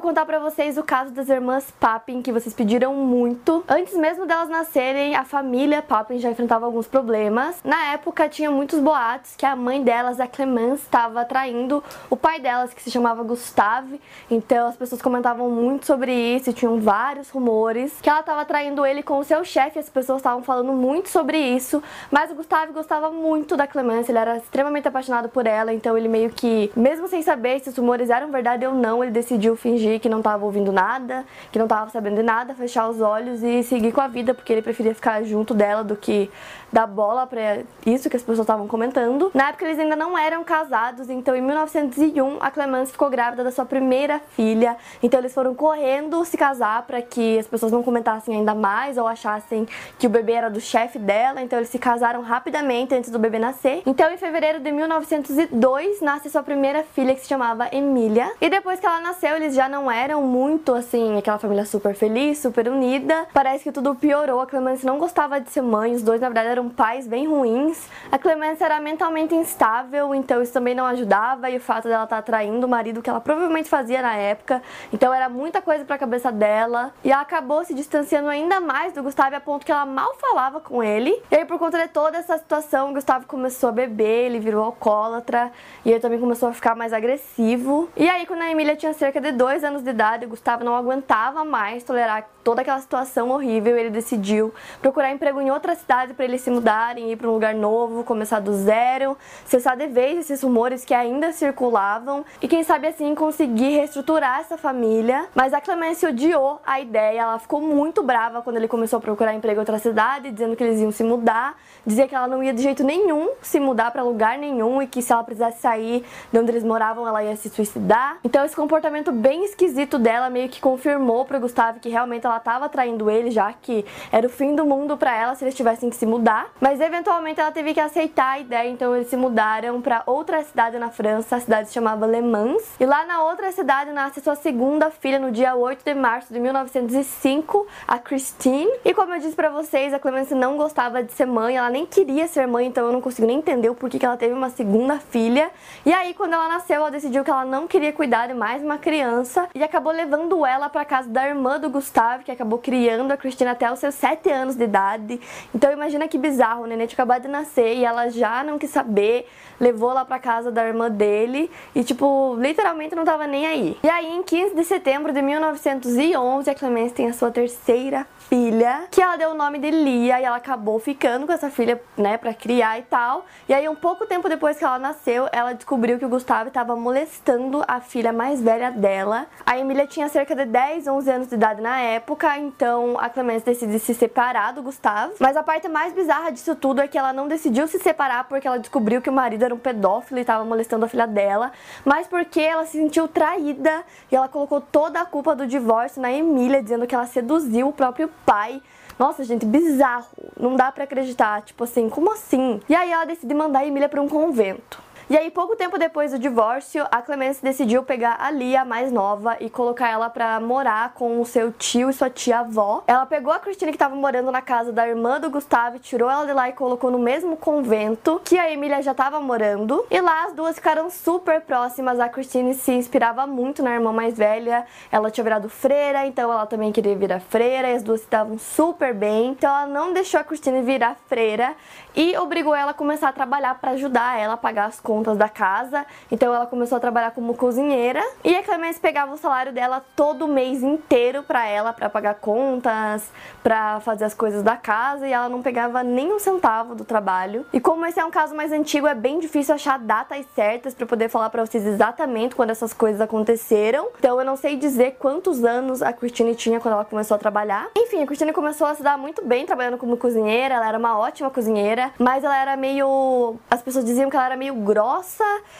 Vou contar pra vocês o caso das irmãs Papin, que vocês pediram muito. Antes mesmo delas nascerem, a família Papin já enfrentava alguns problemas. Na época, tinha muitos boatos que a mãe delas, a Clemence, estava traindo o pai delas, que se chamava Gustave. Então as pessoas comentavam muito sobre isso, tinham vários rumores que ela estava traindo ele com o seu chefe. As pessoas estavam falando muito sobre isso, mas o Gustave gostava muito da Clemence, ele era extremamente apaixonado por ela, então ele meio que, mesmo sem saber se os rumores eram verdade ou não, ele decidiu fingir que não estava ouvindo nada, que não estava sabendo de nada, fechar os olhos e seguir com a vida, porque ele preferia ficar junto dela do que dar bola para isso que as pessoas estavam comentando. Na época eles ainda não eram casados, então em 1901 a Clemence ficou grávida da sua primeira filha. Então eles foram correndo se casar para que as pessoas não comentassem ainda mais ou achassem que o bebê era do chefe dela. Então eles se casaram rapidamente antes do bebê nascer. Então em fevereiro de 1902 nasce sua primeira filha que se chamava Emília. E depois que ela nasceu, eles já não eram muito assim, aquela família super feliz, super unida. Parece que tudo piorou. A Clemence não gostava de ser mãe, os dois na verdade eram pais bem ruins. A Clemence era mentalmente instável, então isso também não ajudava e o fato dela estar traindo o marido que ela provavelmente fazia na época. Então era muita coisa para a cabeça dela e ela acabou se distanciando ainda mais do Gustavo a ponto que ela mal falava com ele. E aí por conta de toda essa situação, o Gustavo começou a beber, ele virou alcoólatra e ele também começou a ficar mais agressivo. E aí quando a Emília tinha cerca de dois anos de idade, Gustavo não aguentava mais tolerar toda aquela situação horrível, ele decidiu procurar emprego em outra cidade para eles se mudarem, ir para um lugar novo, começar do zero, cessar de vez esses rumores que ainda circulavam. E quem sabe assim conseguir reestruturar essa família. Mas a Clemence odiou a ideia, ela ficou muito brava quando ele começou a procurar emprego em outra cidade, dizendo que eles iam se mudar, dizia que ela não ia de jeito nenhum se mudar para lugar nenhum e que se ela precisasse sair de onde eles moravam, ela ia se suicidar. Então esse comportamento bem esquisito dela meio que confirmou para Gustavo que realmente ela estava traindo ele, já que era o fim do mundo para ela se eles tivessem que se mudar. Mas eventualmente ela teve que aceitar a ideia, então eles se mudaram para outra cidade na França, a cidade se chamava Le Mans. E lá na outra cidade nasce sua segunda filha no dia 8 de março de 1905, a Christine. E como eu disse para vocês, a Clemence não gostava de ser mãe, ela nem queria ser mãe, então eu não consigo nem entender o porquê que ela teve uma segunda filha. E aí quando ela nasceu, ela decidiu que ela não queria cuidar de mais uma criança e acabou levando ela para casa da irmã do Gustavo, que acabou criando a Cristina até os seus 7 anos de idade. Então imagina que bizarro, o neném tinha acabado de nascer e ela já não quis saber, levou lá para casa da irmã dele e tipo, literalmente não tava nem aí. E aí em 15 de setembro de 1911, a Clemence tem a sua terceira filha, que ela deu o nome de Lia e ela acabou ficando com essa filha, né, para criar e tal. E aí um pouco tempo depois que ela nasceu, ela descobriu que o Gustavo estava molestando a filha mais velha dela. A Emília tinha cerca de 10, 11 anos de idade na época, então a Clemence decide se separar do Gustavo. Mas a parte mais bizarra disso tudo é que ela não decidiu se separar porque ela descobriu que o marido era um pedófilo e estava molestando a filha dela, mas porque ela se sentiu traída e ela colocou toda a culpa do divórcio na Emília, dizendo que ela seduziu o próprio pai. Nossa, gente, bizarro. Não dá para acreditar. Tipo assim, como assim? E aí ela decide mandar a Emília para um convento. E aí, pouco tempo depois do divórcio, a Clemence decidiu pegar a Lia, mais nova, e colocar ela pra morar com o seu tio e sua tia-avó. Ela pegou a Cristina, que tava morando na casa da irmã do Gustavo, tirou ela de lá e colocou no mesmo convento que a Emília já tava morando. E lá as duas ficaram super próximas. A Christine se inspirava muito na irmã mais velha. Ela tinha virado freira, então ela também queria virar freira, e as duas estavam super bem. Então ela não deixou a Christine virar freira e obrigou ela a começar a trabalhar para ajudar ela a pagar as contas contas da casa, então ela começou a trabalhar como cozinheira. E a Clemence pegava o salário dela todo mês inteiro para ela, para pagar contas, para fazer as coisas da casa, e ela não pegava nem um centavo do trabalho. E como esse é um caso mais antigo, é bem difícil achar datas certas para poder falar para vocês exatamente quando essas coisas aconteceram. Então eu não sei dizer quantos anos a Christine tinha quando ela começou a trabalhar. Enfim, a Christine começou a se dar muito bem trabalhando como cozinheira, ela era uma ótima cozinheira, mas ela era meio. As pessoas diziam que ela era meio grossa,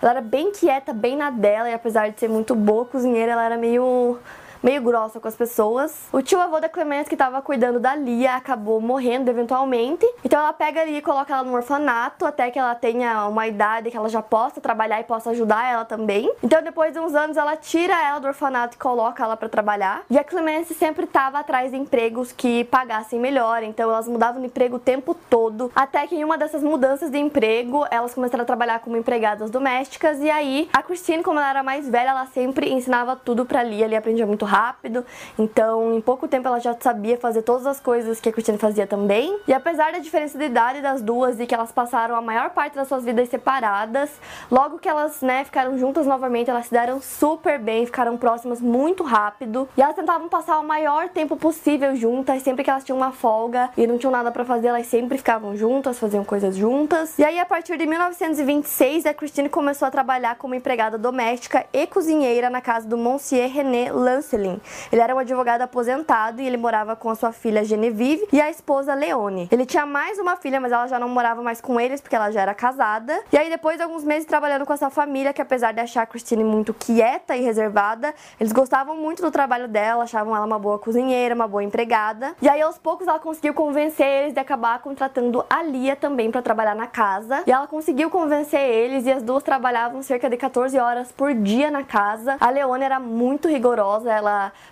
ela era bem quieta, bem na dela, e apesar de ser muito boa cozinheira, ela era meio meio grossa com as pessoas. O tio avô da Clemence, que estava cuidando da Lia, acabou morrendo eventualmente. Então ela pega a Lia e coloca ela no orfanato até que ela tenha uma idade que ela já possa trabalhar e possa ajudar ela também. Então depois de uns anos ela tira ela do orfanato e coloca ela para trabalhar. E a Clemence sempre estava atrás de empregos que pagassem melhor, então elas mudavam de emprego o tempo todo, até que em uma dessas mudanças de emprego, elas começaram a trabalhar como empregadas domésticas e aí a Christine, como ela era mais velha, ela sempre ensinava tudo para Lia, Lia aprendia muito rápido rápido, então em pouco tempo ela já sabia fazer todas as coisas que a Christiane fazia também. E apesar da diferença de idade das duas e que elas passaram a maior parte das suas vidas separadas, logo que elas, né, ficaram juntas novamente, elas se deram super bem, ficaram próximas muito rápido. E elas tentavam passar o maior tempo possível juntas, sempre que elas tinham uma folga e não tinham nada para fazer, elas sempre ficavam juntas, faziam coisas juntas. E aí a partir de 1926, a Christine começou a trabalhar como empregada doméstica e cozinheira na casa do Monsieur René Lancelin, ele era um advogado aposentado e ele morava com a sua filha Genevieve e a esposa Leone. Ele tinha mais uma filha, mas ela já não morava mais com eles porque ela já era casada. E aí, depois de alguns meses trabalhando com essa família, que apesar de achar a Christine muito quieta e reservada, eles gostavam muito do trabalho dela, achavam ela uma boa cozinheira, uma boa empregada. E aí, aos poucos, ela conseguiu convencer eles de acabar contratando a Lia também para trabalhar na casa. E ela conseguiu convencer eles e as duas trabalhavam cerca de 14 horas por dia na casa. A Leone era muito rigorosa, ela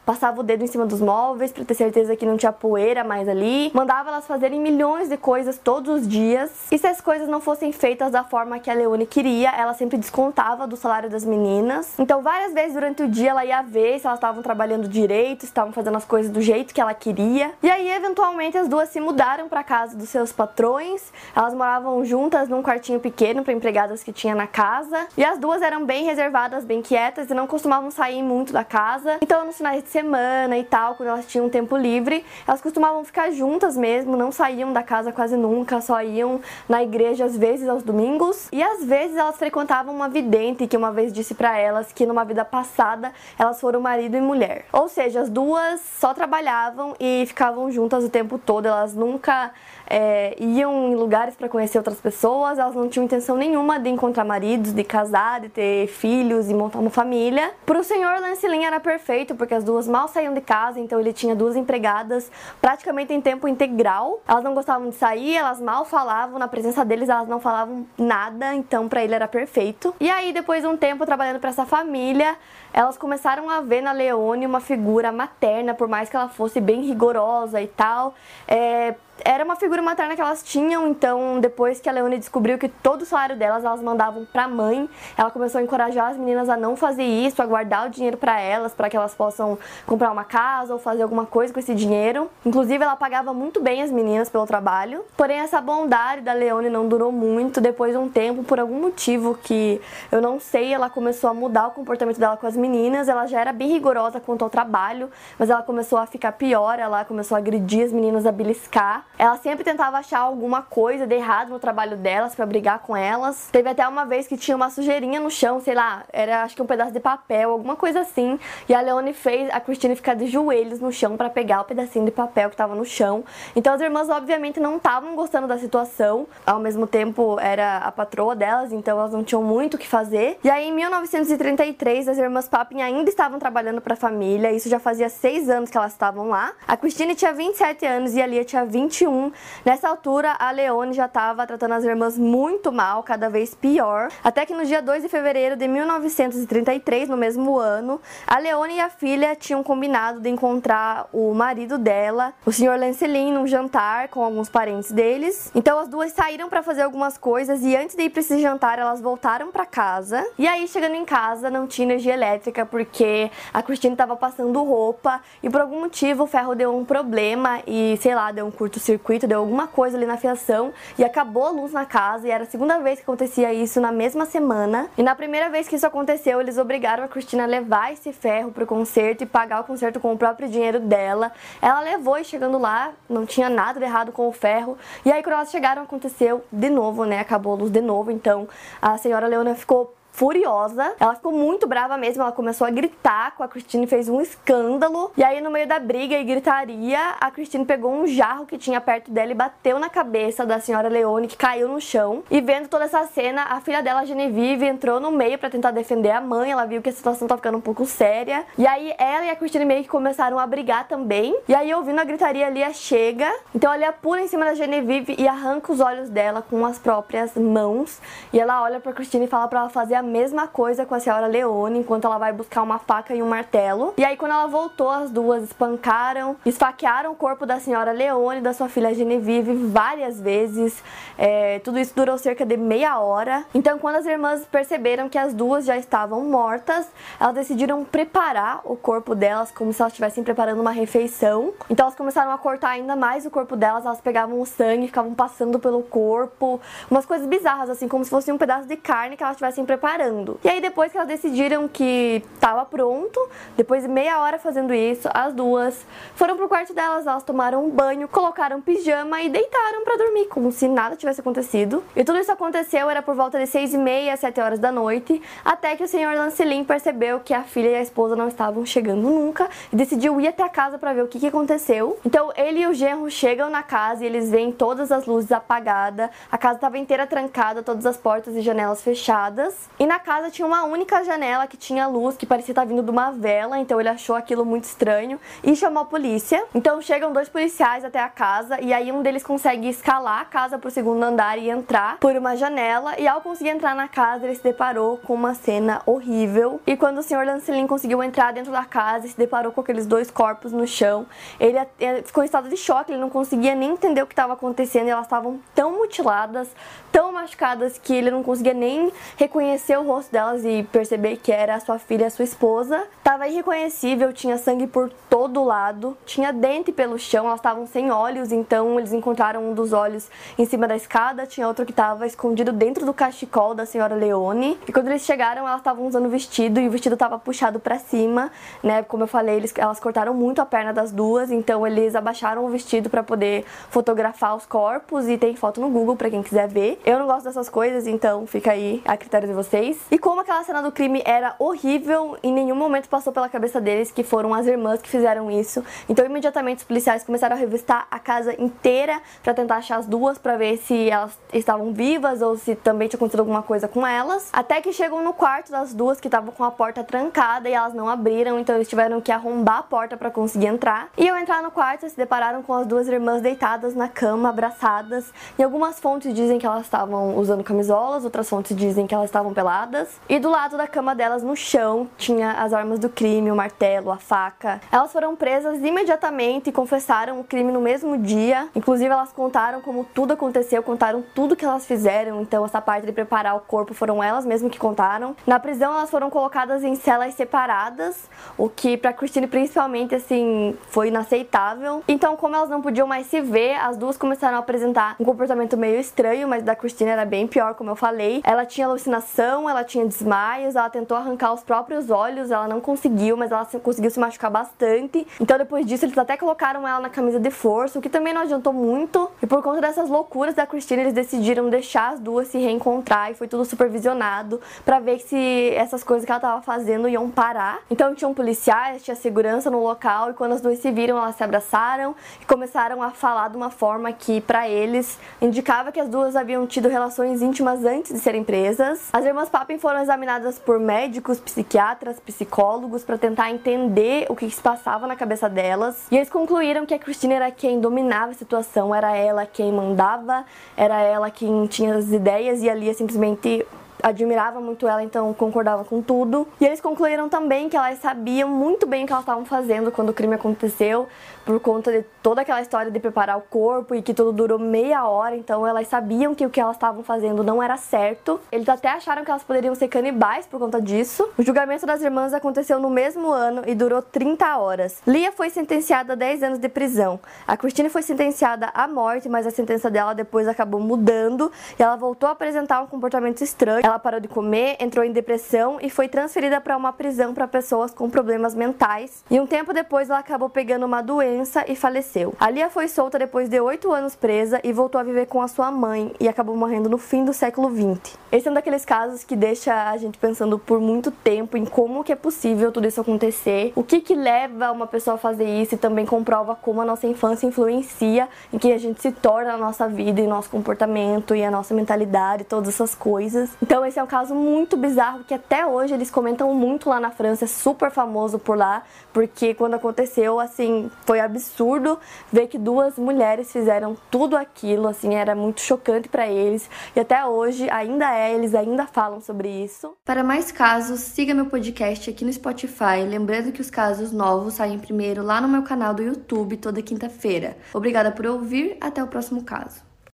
passava o dedo em cima dos móveis para ter certeza que não tinha poeira mais ali. Mandava elas fazerem milhões de coisas todos os dias. E se as coisas não fossem feitas da forma que a Leone queria, ela sempre descontava do salário das meninas. Então, várias vezes durante o dia ela ia ver se elas estavam trabalhando direito, se estavam fazendo as coisas do jeito que ela queria. E aí, eventualmente, as duas se mudaram para casa dos seus patrões. Elas moravam juntas num quartinho pequeno para empregadas que tinha na casa. E as duas eram bem reservadas, bem quietas e não costumavam sair muito da casa. Então, no finais de semana e tal, quando elas tinham tempo livre, elas costumavam ficar juntas mesmo, não saíam da casa quase nunca, só iam na igreja às vezes aos domingos. E às vezes elas frequentavam uma vidente que uma vez disse para elas que numa vida passada elas foram marido e mulher. Ou seja, as duas só trabalhavam e ficavam juntas o tempo todo, elas nunca é, iam em lugares para conhecer outras pessoas, elas não tinham intenção nenhuma de encontrar maridos, de casar, de ter filhos e montar uma família. Para o senhor Lancelin era perfeito, porque as duas mal saíam de casa, então ele tinha duas empregadas praticamente em tempo integral. Elas não gostavam de sair, elas mal falavam, na presença deles elas não falavam nada, então para ele era perfeito. E aí, depois de um tempo trabalhando para essa família, elas começaram a ver na Leone uma figura materna, por mais que ela fosse bem rigorosa e tal. É, era uma figura materna que elas tinham, então depois que a Leone descobriu que todo o salário delas elas mandavam para a mãe, ela começou a encorajar as meninas a não fazer isso, a guardar o dinheiro para elas, para que elas possam comprar uma casa ou fazer alguma coisa com esse dinheiro. Inclusive ela pagava muito bem as meninas pelo trabalho. Porém essa bondade da Leone não durou muito, depois de um tempo, por algum motivo que eu não sei, ela começou a mudar o comportamento dela com as meninas. Ela já era bem rigorosa quanto ao trabalho, mas ela começou a ficar pior, ela começou a agredir as meninas, a beliscar. Ela sempre tentava achar alguma coisa de errado no trabalho delas para brigar com elas. Teve até uma vez que tinha uma sujeirinha no chão, sei lá, era acho que um pedaço de papel, alguma coisa assim. E a Leone fez a Christine ficar de joelhos no chão para pegar o pedacinho de papel que tava no chão. Então as irmãs obviamente não estavam gostando da situação. Ao mesmo tempo era a patroa delas, então elas não tinham muito o que fazer. E aí em 1933 as irmãs Papin ainda estavam trabalhando para a família. Isso já fazia seis anos que elas estavam lá. A Christine tinha 27 anos e a Lia tinha 21 21. Nessa altura, a Leone já estava tratando as irmãs muito mal, cada vez pior. Até que no dia 2 de fevereiro de 1933, no mesmo ano, a Leone e a filha tinham combinado de encontrar o marido dela, o Sr. Lancelin, num jantar com alguns parentes deles. Então as duas saíram para fazer algumas coisas e antes de ir para esse jantar, elas voltaram para casa. E aí, chegando em casa, não tinha energia elétrica porque a Christine estava passando roupa e por algum motivo o ferro deu um problema e, sei lá, deu um curto curto-circuito, deu alguma coisa ali na fiação e acabou a luz na casa. E era a segunda vez que acontecia isso na mesma semana. E na primeira vez que isso aconteceu, eles obrigaram a Cristina a levar esse ferro pro concerto e pagar o concerto com o próprio dinheiro dela. Ela levou e chegando lá, não tinha nada de errado com o ferro. E aí, quando elas chegaram, aconteceu de novo, né? Acabou a luz de novo. Então a senhora Leona ficou furiosa. Ela ficou muito brava mesmo, ela começou a gritar com a Christine, fez um escândalo. E aí, no meio da briga e gritaria, a Christine pegou um jarro que tinha perto dela e bateu na cabeça da senhora Leone, que caiu no chão. E vendo toda essa cena, a filha dela, Genevieve, entrou no meio para tentar defender a mãe. Ela viu que a situação tá ficando um pouco séria. E aí, ela e a Christine meio que começaram a brigar também. E aí, ouvindo a gritaria, a Lia chega. Então, a Lia pula em cima da Genevieve e arranca os olhos dela com as próprias mãos. E ela olha pra Christine e fala para ela fazer a a mesma coisa com a senhora Leone, enquanto ela vai buscar uma faca e um martelo. E aí, quando ela voltou, as duas espancaram, esfaquearam o corpo da senhora Leone da sua filha Genevieve várias vezes. É, tudo isso durou cerca de meia hora. Então, quando as irmãs perceberam que as duas já estavam mortas, elas decidiram preparar o corpo delas como se elas estivessem preparando uma refeição. Então, elas começaram a cortar ainda mais o corpo delas. Elas pegavam o sangue, ficavam passando pelo corpo, umas coisas bizarras, assim, como se fosse um pedaço de carne que elas estivessem preparando preparando. E aí depois que elas decidiram que estava pronto, depois de meia hora fazendo isso, as duas foram pro quarto delas, elas tomaram um banho, colocaram pijama e deitaram para dormir, como se nada tivesse acontecido. E tudo isso aconteceu era por volta de seis e meia, sete horas da noite, até que o senhor Lancelin percebeu que a filha e a esposa não estavam chegando nunca e decidiu ir até a casa para ver o que, que aconteceu. Então ele e o genro chegam na casa e eles veem todas as luzes apagadas, a casa estava inteira trancada, todas as portas e janelas fechadas. E na casa tinha uma única janela que tinha luz, que parecia estar vindo de uma vela, então ele achou aquilo muito estranho e chamou a polícia. Então chegam dois policiais até a casa e aí um deles consegue escalar a casa pro segundo andar e entrar por uma janela. E ao conseguir entrar na casa, ele se deparou com uma cena horrível. E quando o senhor Lancelin conseguiu entrar dentro da casa e se deparou com aqueles dois corpos no chão, ele ficou em estado de choque, ele não conseguia nem entender o que estava acontecendo. Elas estavam tão mutiladas, tão machucadas que ele não conseguia nem reconhecer o rosto delas e perceber que era a sua filha, a sua esposa. Tava irreconhecível, tinha sangue por todo lado, tinha dente pelo chão, elas estavam sem olhos, então eles encontraram um dos olhos em cima da escada, tinha outro que estava escondido dentro do cachecol da senhora Leone. E quando eles chegaram, elas estavam usando vestido e o vestido estava puxado para cima, né? Como eu falei, eles, elas cortaram muito a perna das duas, então eles abaixaram o vestido para poder fotografar os corpos e tem foto no Google para quem quiser ver. Eu não gosto dessas coisas, então fica aí a critério de vocês E como aquela cena do crime era horrível, em nenhum momento passou pela cabeça deles que foram as irmãs que fizeram isso. Então, imediatamente os policiais começaram a revistar a casa inteira para tentar achar as duas, para ver se elas estavam vivas ou se também tinha acontecido alguma coisa com elas. Até que chegam no quarto das duas que estavam com a porta trancada e elas não abriram, então eles tiveram que arrombar a porta para conseguir entrar. E ao entrar no quarto, se depararam com as duas irmãs deitadas na cama, abraçadas. E algumas fontes dizem que elas estavam usando camisolas, outras fontes dizem que elas estavam peladas e do lado da cama delas, no chão, tinha as armas do crime, o martelo, a faca. Elas foram presas imediatamente e confessaram o crime no mesmo dia. Inclusive, elas contaram como tudo aconteceu, contaram tudo que elas fizeram. Então, essa parte de preparar o corpo foram elas mesmas que contaram. Na prisão, elas foram colocadas em celas separadas, o que para Christine principalmente assim foi inaceitável. Então, como elas não podiam mais se ver, as duas começaram a apresentar um comportamento meio estranho, mas da Christine era bem pior, como eu falei. Ela tinha alucinação ela tinha desmaios, ela tentou arrancar os próprios olhos, ela não conseguiu, mas ela conseguiu se machucar bastante. Então depois disso eles até colocaram ela na camisa de força, o que também não adiantou muito. E por conta dessas loucuras da Christine, eles decidiram deixar as duas se reencontrar e foi tudo supervisionado para ver se essas coisas que ela tava fazendo iam parar. Então tinham policiais, tinha segurança no local e quando as duas se viram, elas se abraçaram e começaram a falar de uma forma que para eles indicava que as duas haviam tido relações íntimas antes de serem presas. As irmãs Papin foram examinadas por médicos, psiquiatras, psicólogos para tentar entender o que se passava na cabeça delas. E eles concluíram que a Cristina era quem dominava a situação, era ela quem mandava, era ela quem tinha as ideias e ali simplesmente admirava muito ela, então concordava com tudo. E eles concluíram também que elas sabiam muito bem o que elas estavam fazendo quando o crime aconteceu, por conta de toda aquela história de preparar o corpo e que tudo durou meia hora, então elas sabiam que o que elas estavam fazendo não era certo. Eles até acharam que elas poderiam ser canibais por conta disso. O julgamento das irmãs aconteceu no mesmo ano e durou 30 horas. Lia foi sentenciada a 10 anos de prisão. A Christine foi sentenciada à morte, mas a sentença dela depois acabou mudando e ela voltou a apresentar um comportamento estranho. Ela parou de comer, entrou em depressão e foi transferida para uma prisão para pessoas com problemas mentais. E um tempo depois ela acabou pegando uma doença e faleceu. A Lia foi solta depois de 8 anos presa e voltou a viver com a sua mãe e acabou morrendo no fim do século 20. Esse é um daqueles casos que deixa a gente pensando por muito tempo em como que é possível tudo isso acontecer, o que que leva uma pessoa a fazer isso e também comprova como a nossa infância influencia em que a gente se torna na nossa vida e nosso comportamento e a nossa mentalidade, todas essas coisas. Então esse é um caso muito bizarro que até hoje eles comentam muito lá na França, é super famoso por lá, porque quando aconteceu, assim, foi absurdo ver que duas mulheres fizeram tudo aquilo, assim, era muito chocante para eles e até hoje ainda é, eles ainda falam sobre isso. Para mais casos, siga meu podcast aqui no Spotify, lembrando que os casos novos saem primeiro lá no meu canal do YouTube toda quinta-feira. Obrigada por ouvir, até o próximo caso.